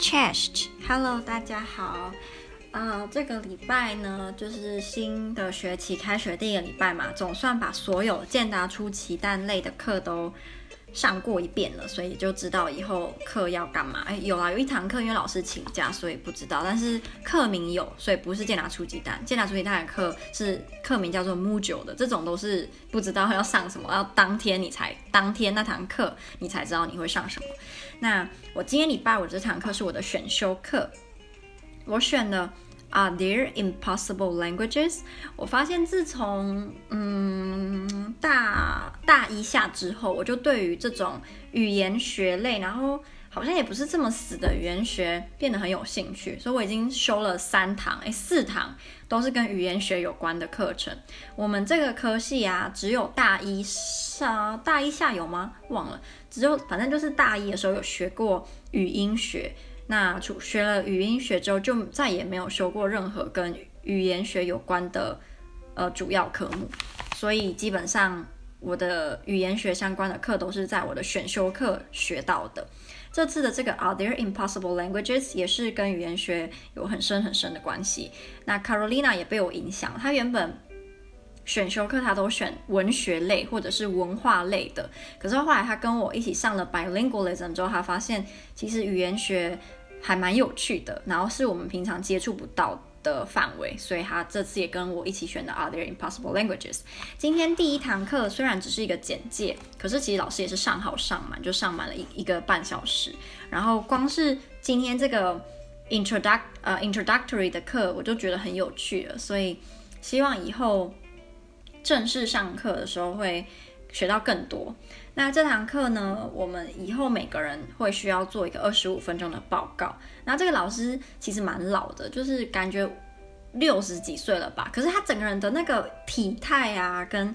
Chest，Hello，大家好。啊、呃，这个礼拜呢，就是新的学期开学第一个礼拜嘛，总算把所有健达出奇蛋类的课都上过一遍了，所以就知道以后课要干嘛。哎，有啦，有一堂课因为老师请假，所以不知道，但是课名有，所以不是健达出奇蛋。健达出奇蛋的课是课名叫做 Mojo 的，这种都是不知道要上什么，要当天你才当天那堂课你才知道你会上什么。那我今天礼拜五这堂课是我的选修课，我选的。Are there impossible languages？我发现自从嗯大大一下之后，我就对于这种语言学类，然后好像也不是这么死的语言学变得很有兴趣，所以我已经修了三堂，诶，四堂都是跟语言学有关的课程。我们这个科系啊，只有大一上大一下有吗？忘了，只有反正就是大一的时候有学过语音学。那除学了语音学之后，就再也没有修过任何跟语言学有关的呃主要科目，所以基本上我的语言学相关的课都是在我的选修课学到的。这次的这个 Are there impossible languages 也是跟语言学有很深很深的关系。那 Carolina 也被我影响，她原本选修课他都选文学类或者是文化类的，可是后来他跟我一起上了 bilingualism 之后，他发现其实语言学还蛮有趣的，然后是我们平常接触不到的范围，所以他这次也跟我一起选的 Are there impossible languages？今天第一堂课虽然只是一个简介，可是其实老师也是上好上满，就上满了一一个半小时。然后光是今天这个 introduct 呃 introductory 的课，我就觉得很有趣了，所以希望以后正式上课的时候会学到更多。那这堂课呢，我们以后每个人会需要做一个二十五分钟的报告。那这个老师其实蛮老的，就是感觉六十几岁了吧。可是他整个人的那个体态啊，跟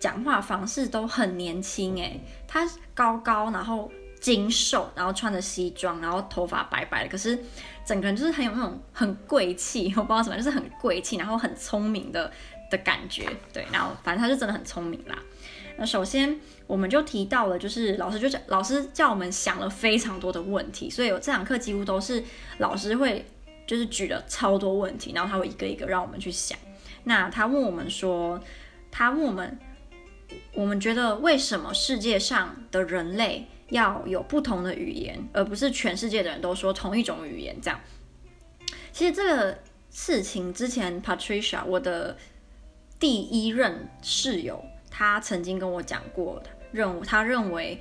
讲话方式都很年轻诶。他高高，然后精瘦，然后穿着西装，然后头发白白的。可是整个人就是很有那种很贵气，我不知道什么，就是很贵气，然后很聪明的的感觉。对，然后反正他就真的很聪明啦。那首先我们就提到了，就是老师就讲，老师叫我们想了非常多的问题，所以有这堂课几乎都是老师会就是举了超多问题，然后他会一个一个让我们去想。那他问我们说，他问我们，我们觉得为什么世界上的人类要有不同的语言，而不是全世界的人都说同一种语言？这样，其实这个事情之前 Patricia 我的第一任室友。他曾经跟我讲过的任务，他认为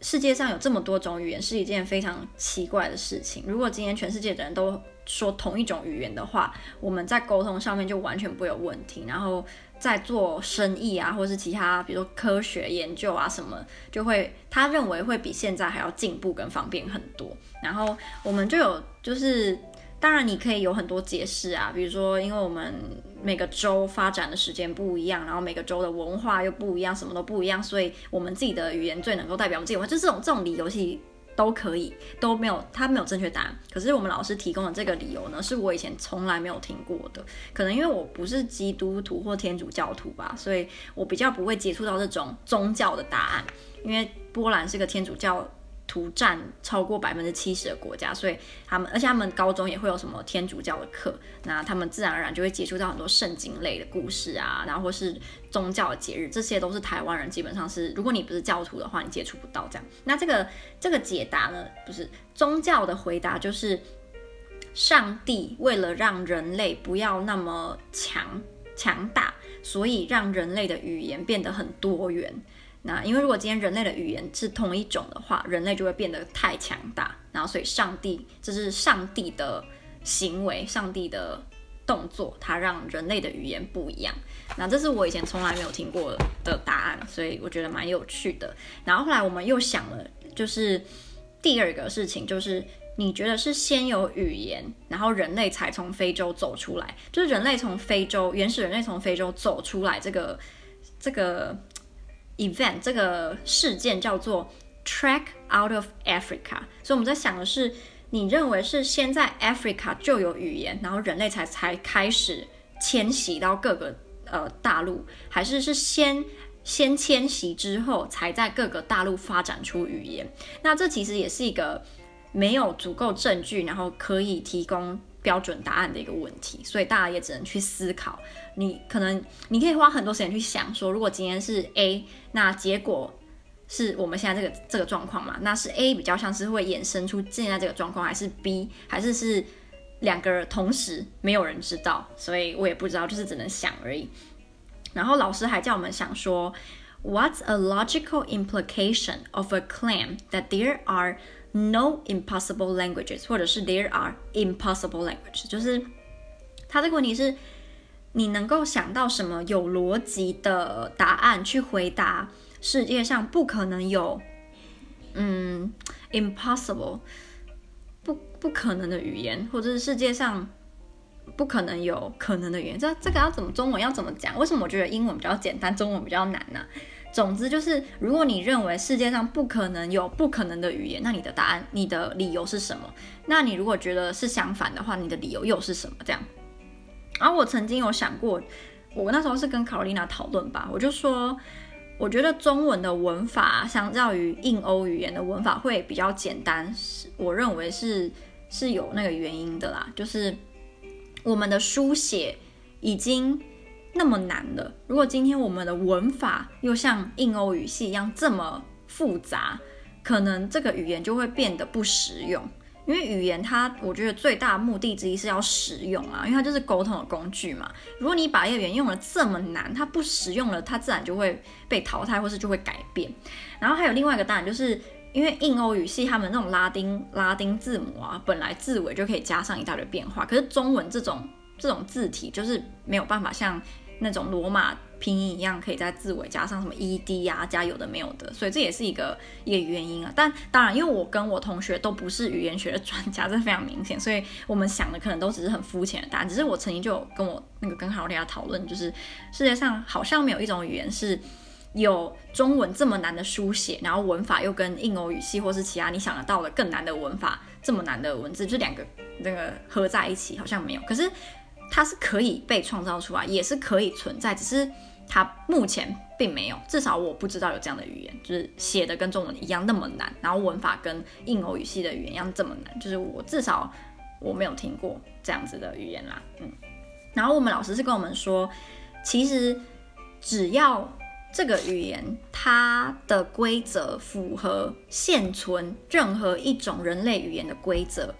世界上有这么多种语言是一件非常奇怪的事情。如果今天全世界的人都说同一种语言的话，我们在沟通上面就完全不会有问题。然后在做生意啊，或是其他，比如说科学研究啊什么，就会他认为会比现在还要进步跟方便很多。然后我们就有就是。当然，你可以有很多解释啊，比如说，因为我们每个州发展的时间不一样，然后每个州的文化又不一样，什么都不一样，所以我们自己的语言最能够代表我们自己文化，就这种这种理由其实都可以，都没有，它没有正确答案。可是我们老师提供的这个理由呢，是我以前从来没有听过的，可能因为我不是基督徒或天主教徒吧，所以我比较不会接触到这种宗教的答案，因为波兰是个天主教。图占超过百分之七十的国家，所以他们，而且他们高中也会有什么天主教的课，那他们自然而然就会接触到很多圣经类的故事啊，然后或是宗教的节日，这些都是台湾人基本上是，如果你不是教徒的话，你接触不到这样。那这个这个解答呢，不是宗教的回答，就是上帝为了让人类不要那么强强大，所以让人类的语言变得很多元。那因为如果今天人类的语言是同一种的话，人类就会变得太强大，然后所以上帝这是上帝的行为，上帝的动作，它让人类的语言不一样。那这是我以前从来没有听过的答案，所以我觉得蛮有趣的。然后后来我们又想了，就是第二个事情，就是你觉得是先有语言，然后人类才从非洲走出来，就是人类从非洲原始人类从非洲走出来这个这个。Event 这个事件叫做 track out of Africa，所以我们在想的是，你认为是先在 Africa 就有语言，然后人类才才开始迁徙到各个呃大陆，还是是先先迁徙之后才在各个大陆发展出语言？那这其实也是一个没有足够证据，然后可以提供标准答案的一个问题，所以大家也只能去思考。你可能你可以花很多时间去想说，如果今天是 A，那结果是我们现在这个这个状况嘛？那是 A 比较像是会衍生出现在这个状况，还是 B，还是是两个同时没有人知道，所以我也不知道，就是只能想而已。然后老师还叫我们想说，What's a logical implication of a claim that there are no impossible languages，或者是 there are impossible languages，就是他这个问题是，你能够想到什么有逻辑的答案去回答世界上不可能有，嗯，impossible，不不可能的语言，或者是世界上不可能有可能的语言，这这个要怎么中文要怎么讲？为什么我觉得英文比较简单，中文比较难呢？总之就是，如果你认为世界上不可能有不可能的语言，那你的答案、你的理由是什么？那你如果觉得是相反的话，你的理由又是什么？这样。然后我曾经有想过，我那时候是跟卡罗琳娜讨论吧，我就说，我觉得中文的文法相较于印欧语言的文法会比较简单，是我认为是是有那个原因的啦，就是我们的书写已经。那么难的，如果今天我们的文法又像印欧语系一样这么复杂，可能这个语言就会变得不实用。因为语言它，我觉得最大的目的之一是要实用啊，因为它就是沟通的工具嘛。如果你把一个语言用得这么难，它不实用了，它自然就会被淘汰，或是就会改变。然后还有另外一个当然就是因为印欧语系他们那种拉丁拉丁字母啊，本来字尾就可以加上一大堆变化，可是中文这种这种字体就是没有办法像。那种罗马拼音一样，可以在字尾加上什么 ed 呀、啊，加有的没有的，所以这也是一个一个原因啊。但当然，因为我跟我同学都不是语言学的专家，这非常明显，所以我们想的可能都只是很肤浅的答案。只是我曾经就有跟我那个跟卡罗琳娜讨论，就是世界上好像没有一种语言是有中文这么难的书写，然后文法又跟印欧语系或是其他你想得到的更难的文法这么难的文字，就两个那个合在一起，好像没有。可是。它是可以被创造出来，也是可以存在，只是它目前并没有，至少我不知道有这样的语言，就是写的跟中文一样那么难，然后文法跟印欧语系的语言一样这么难，就是我至少我没有听过这样子的语言啦，嗯。然后我们老师是跟我们说，其实只要这个语言它的规则符合现存任何一种人类语言的规则。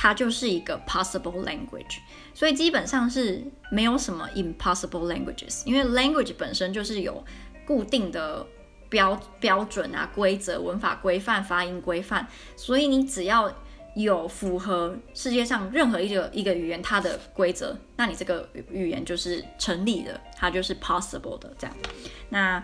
它就是一个 possible language，所以基本上是没有什么 impossible languages，因为 language 本身就是有固定的标标准啊、规则、文法规范、发音规范，所以你只要有符合世界上任何一个一个语言它的规则，那你这个语言就是成立的，它就是 possible 的这样。那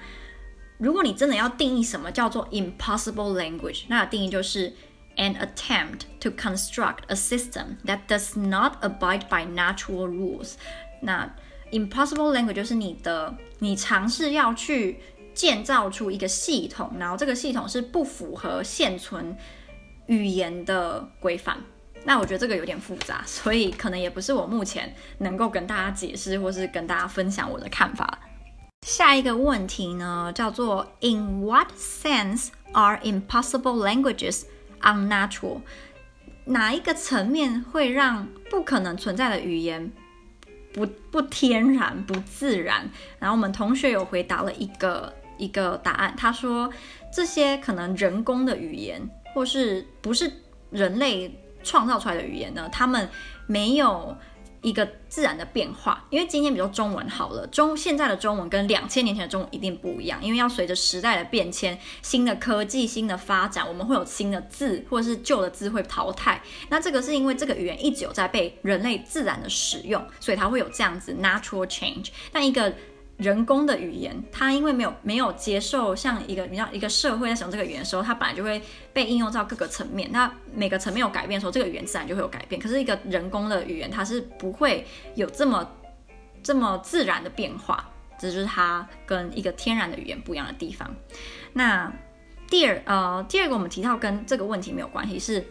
如果你真的要定义什么叫做 impossible language，那定义就是。And attempt to construct a system that does not abide by natural rules。那 impossible language 就是你的，你尝试要去建造出一个系统，然后这个系统是不符合现存语言的规范。那我觉得这个有点复杂，所以可能也不是我目前能够跟大家解释或是跟大家分享我的看法。下一个问题呢，叫做 In what sense are impossible languages unnatural，哪一个层面会让不可能存在的语言不不天然、不自然？然后我们同学有回答了一个一个答案，他说这些可能人工的语言，或是不是人类创造出来的语言呢？他们没有。一个自然的变化，因为今天比如中文好了，中现在的中文跟两千年前的中文一定不一样，因为要随着时代的变迁、新的科技、新的发展，我们会有新的字，或者是旧的字会淘汰。那这个是因为这个语言一直有在被人类自然的使用，所以它会有这样子 natural change。但一个人工的语言，它因为没有没有接受像一个你知道一个社会在使用这个语言的时候，它本来就会被应用到各个层面。那每个层面有改变的时候，这个语言自然就会有改变。可是一个人工的语言，它是不会有这么这么自然的变化，这就是它跟一个天然的语言不一样的地方。那第二呃第二个我们提到跟这个问题没有关系，是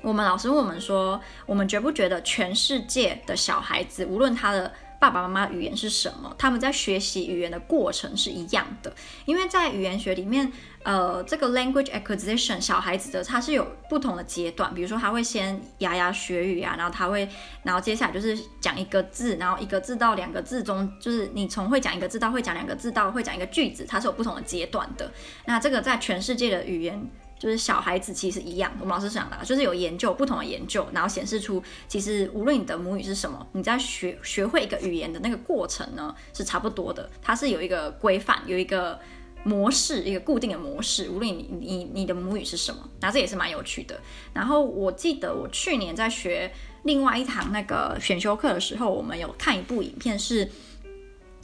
我们老师问我们说，我们觉不觉得全世界的小孩子，无论他的爸爸妈妈语言是什么，他们在学习语言的过程是一样的。因为在语言学里面，呃，这个 language acquisition 小孩子的他是有不同的阶段，比如说他会先牙牙学语啊，然后他会，然后接下来就是讲一个字，然后一个字到两个字中，就是你从会讲一个字到会讲两个字到会讲一个句子，它是有不同的阶段的。那这个在全世界的语言。就是小孩子其实一样，我们老师讲的，就是有研究不同的研究，然后显示出，其实无论你的母语是什么，你在学学会一个语言的那个过程呢，是差不多的。它是有一个规范，有一个模式，一个固定的模式。无论你你你的母语是什么，那这也是蛮有趣的。然后我记得我去年在学另外一堂那个选修课的时候，我们有看一部影片，是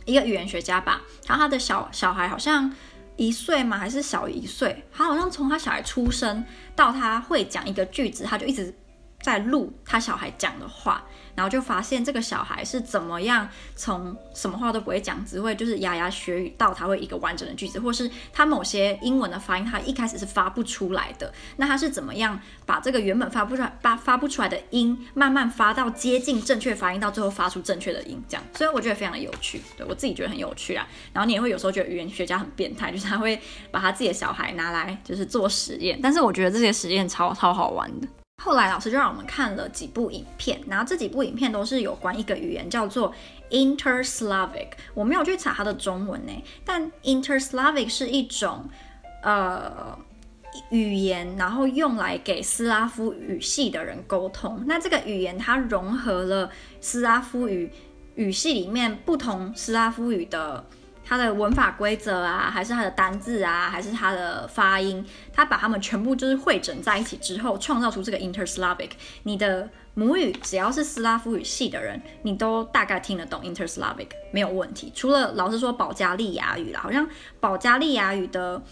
一个语言学家吧，然后他的小小孩好像。一岁吗？还是小一岁？他好像从他小孩出生到他会讲一个句子，他就一直在录他小孩讲的话。然后就发现这个小孩是怎么样从什么话都不会讲，只会就是牙牙学语，到他会一个完整的句子，或是他某些英文的发音，他一开始是发不出来的。那他是怎么样把这个原本发不出来、发发不出来的音，慢慢发到接近正确发音，到最后发出正确的音，这样。所以我觉得非常的有趣，对，我自己觉得很有趣啊。然后你也会有时候觉得语言学家很变态，就是他会把他自己的小孩拿来就是做实验，但是我觉得这些实验超超好玩的。后来老师就让我们看了几部影片，然后这几部影片都是有关一个语言叫做 Inter-Slavic。我没有去查它的中文呢，但 Inter-Slavic 是一种呃语言，然后用来给斯拉夫语系的人沟通。那这个语言它融合了斯拉夫语语系里面不同斯拉夫语的。它的文法规则啊，还是它的单字啊，还是它的发音，它把它们全部就是汇整在一起之后，创造出这个 Inter-Slavic。你的母语只要是斯拉夫语系的人，你都大概听得懂 Inter-Slavic，没有问题。除了老师说保加利亚语啦，好像保加利亚语的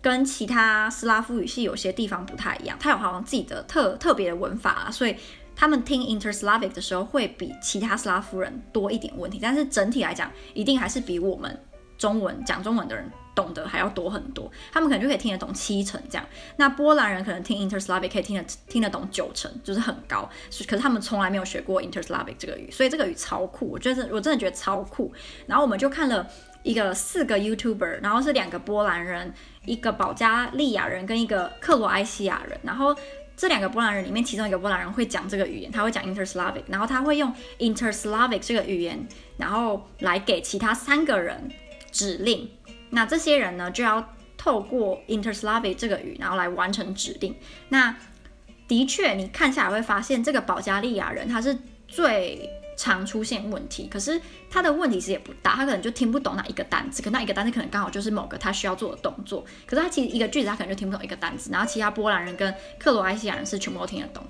跟其他斯拉夫语系有些地方不太一样，它有好像自己的特特别的文法啊，所以他们听 Inter-Slavic 的时候会比其他斯拉夫人多一点问题。但是整体来讲，一定还是比我们。中文讲中文的人懂得还要多很多，他们可能就可以听得懂七成这样。那波兰人可能听 Inter-Slavic 可以听得听得懂九成，就是很高。可是他们从来没有学过 Inter-Slavic 这个语，所以这个语超酷，我觉得我真的觉得超酷。然后我们就看了一个四个 YouTuber，然后是两个波兰人，一个保加利亚人跟一个克罗埃西亚人。然后这两个波兰人里面，其中一个波兰人会讲这个语言，他会讲 Inter-Slavic，然后他会用 Inter-Slavic 这个语言，然后来给其他三个人。指令，那这些人呢，就要透过 Inter-Slavic 这个语，然后来完成指令。那的确，你看下来会发现，这个保加利亚人他是最常出现问题，可是他的问题其实也不大，他可能就听不懂那一个单词，可那一个单词可能刚好就是某个他需要做的动作，可是他其实一个句子他可能就听不懂一个单词，然后其他波兰人跟克罗埃西亚人是全部都听得懂。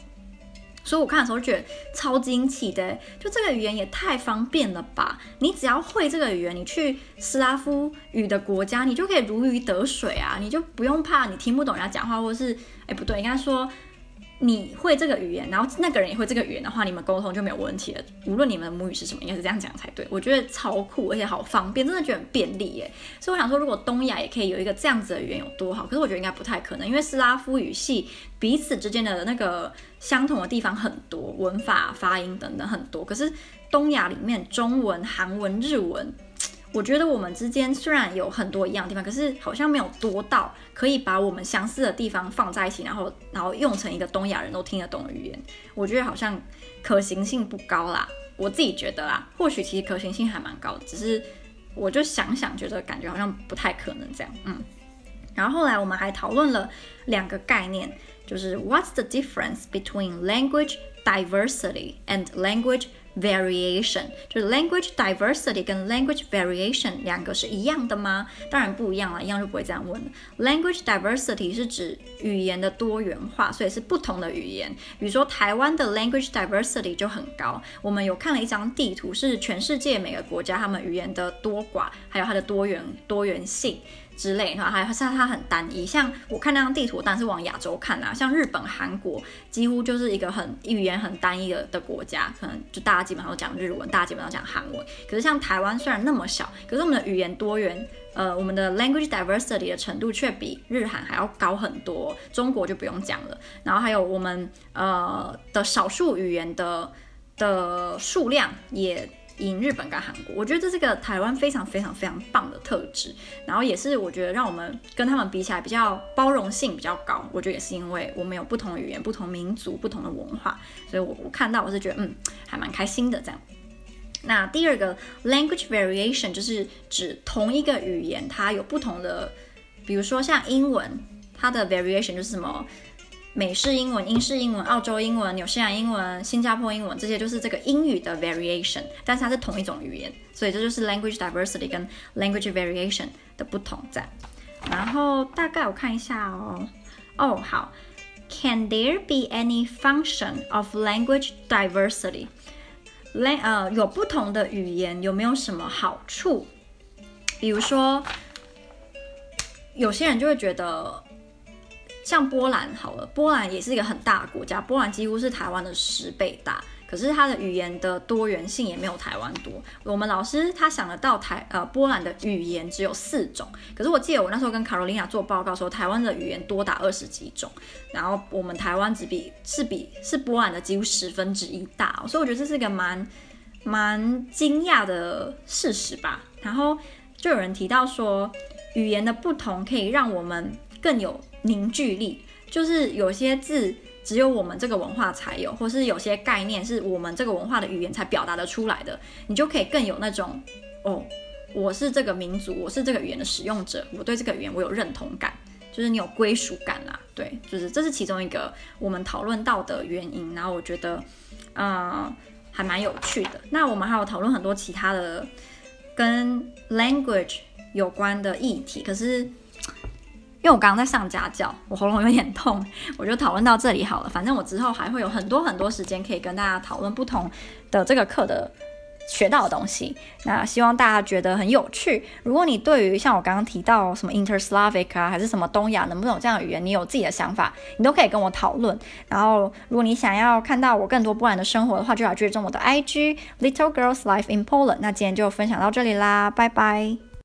所以我看的时候觉得超惊奇的，就这个语言也太方便了吧！你只要会这个语言，你去斯拉夫语的国家，你就可以如鱼得水啊！你就不用怕你听不懂人家讲话，或是哎不对，应该说。你会这个语言，然后那个人也会这个语言的话，你们沟通就没有问题了。无论你们的母语是什么，应该是这样讲才对。我觉得超酷，而且好方便，真的觉得很便利耶。所以我想说，如果东亚也可以有一个这样子的语言有多好？可是我觉得应该不太可能，因为斯拉夫语系彼此之间的那个相同的地方很多，文法、发音等等很多。可是东亚里面，中文、韩文、日文。我觉得我们之间虽然有很多一样的地方，可是好像没有多到可以把我们相似的地方放在一起，然后然后用成一个东亚人都听得懂的语言。我觉得好像可行性不高啦，我自己觉得啦，或许其实可行性还蛮高的，只是我就想想觉得感觉好像不太可能这样。嗯，然后后来我们还讨论了两个概念，就是 What's the difference between language diversity and language Variation 就是 language diversity 跟 language variation 两个是一样的吗？当然不一样了，一样就不会这样问了。Language diversity 是指语言的多元化，所以是不同的语言。比如说台湾的 language diversity 就很高。我们有看了一张地图，是全世界每个国家他们语言的多寡，还有它的多元多元性。之类，然后还像它很单一，像我看那张地图，当然是往亚洲看啊，像日本、韩国，几乎就是一个很语言很单一的的国家，可能就大家基本上都讲日文，大家基本上讲韩文。可是像台湾虽然那么小，可是我们的语言多元，呃，我们的 language diversity 的程度却比日韩还要高很多。中国就不用讲了，然后还有我们呃的少数语言的的数量也。赢日本跟韩国。我觉得这是个台湾非常非常非常棒的特质，然后也是我觉得让我们跟他们比起来比较包容性比较高。我觉得也是因为我们有不同语言、不同民族、不同的文化，所以我我看到我是觉得嗯还蛮开心的这样。那第二个 language variation 就是指同一个语言它有不同的，比如说像英文，它的 variation 就是什么？美式英文、英式英文、澳洲英文、纽西兰英文、新加坡英文，这些就是这个英语的 variation，但是它是同一种语言，所以这就是 language diversity 跟 language variation 的不同在。然后大概我看一下哦，哦好，Can there be any function of language diversity？来呃，有不同的语言有没有什么好处？比如说，有些人就会觉得。像波兰好了，波兰也是一个很大的国家，波兰几乎是台湾的十倍大，可是它的语言的多元性也没有台湾多。我们老师他想得到台呃波兰的语言只有四种，可是我记得我那时候跟卡罗琳娜做报告说，台湾的语言多达二十几种，然后我们台湾只比是比是波兰的几乎十分之一大，所以我觉得这是一个蛮蛮惊讶的事实吧。然后就有人提到说，语言的不同可以让我们更有。凝聚力，就是有些字只有我们这个文化才有，或是有些概念是我们这个文化的语言才表达得出来的，你就可以更有那种哦，我是这个民族，我是这个语言的使用者，我对这个语言我有认同感，就是你有归属感啦。对，就是这是其中一个我们讨论到的原因。然后我觉得，嗯、还蛮有趣的。那我们还有讨论很多其他的跟 language 有关的议题，可是。因为我刚刚在上家教，我喉咙有点痛，我就讨论到这里好了。反正我之后还会有很多很多时间可以跟大家讨论不同的这个课的学到的东西。那希望大家觉得很有趣。如果你对于像我刚刚提到什么 Interslavic 啊，还是什么东亚能不能有这样的语言，你有自己的想法，你都可以跟我讨论。然后，如果你想要看到我更多波兰的生活的话，就要追踪我的 IG Little Girls Life in Poland。那今天就分享到这里啦，拜拜。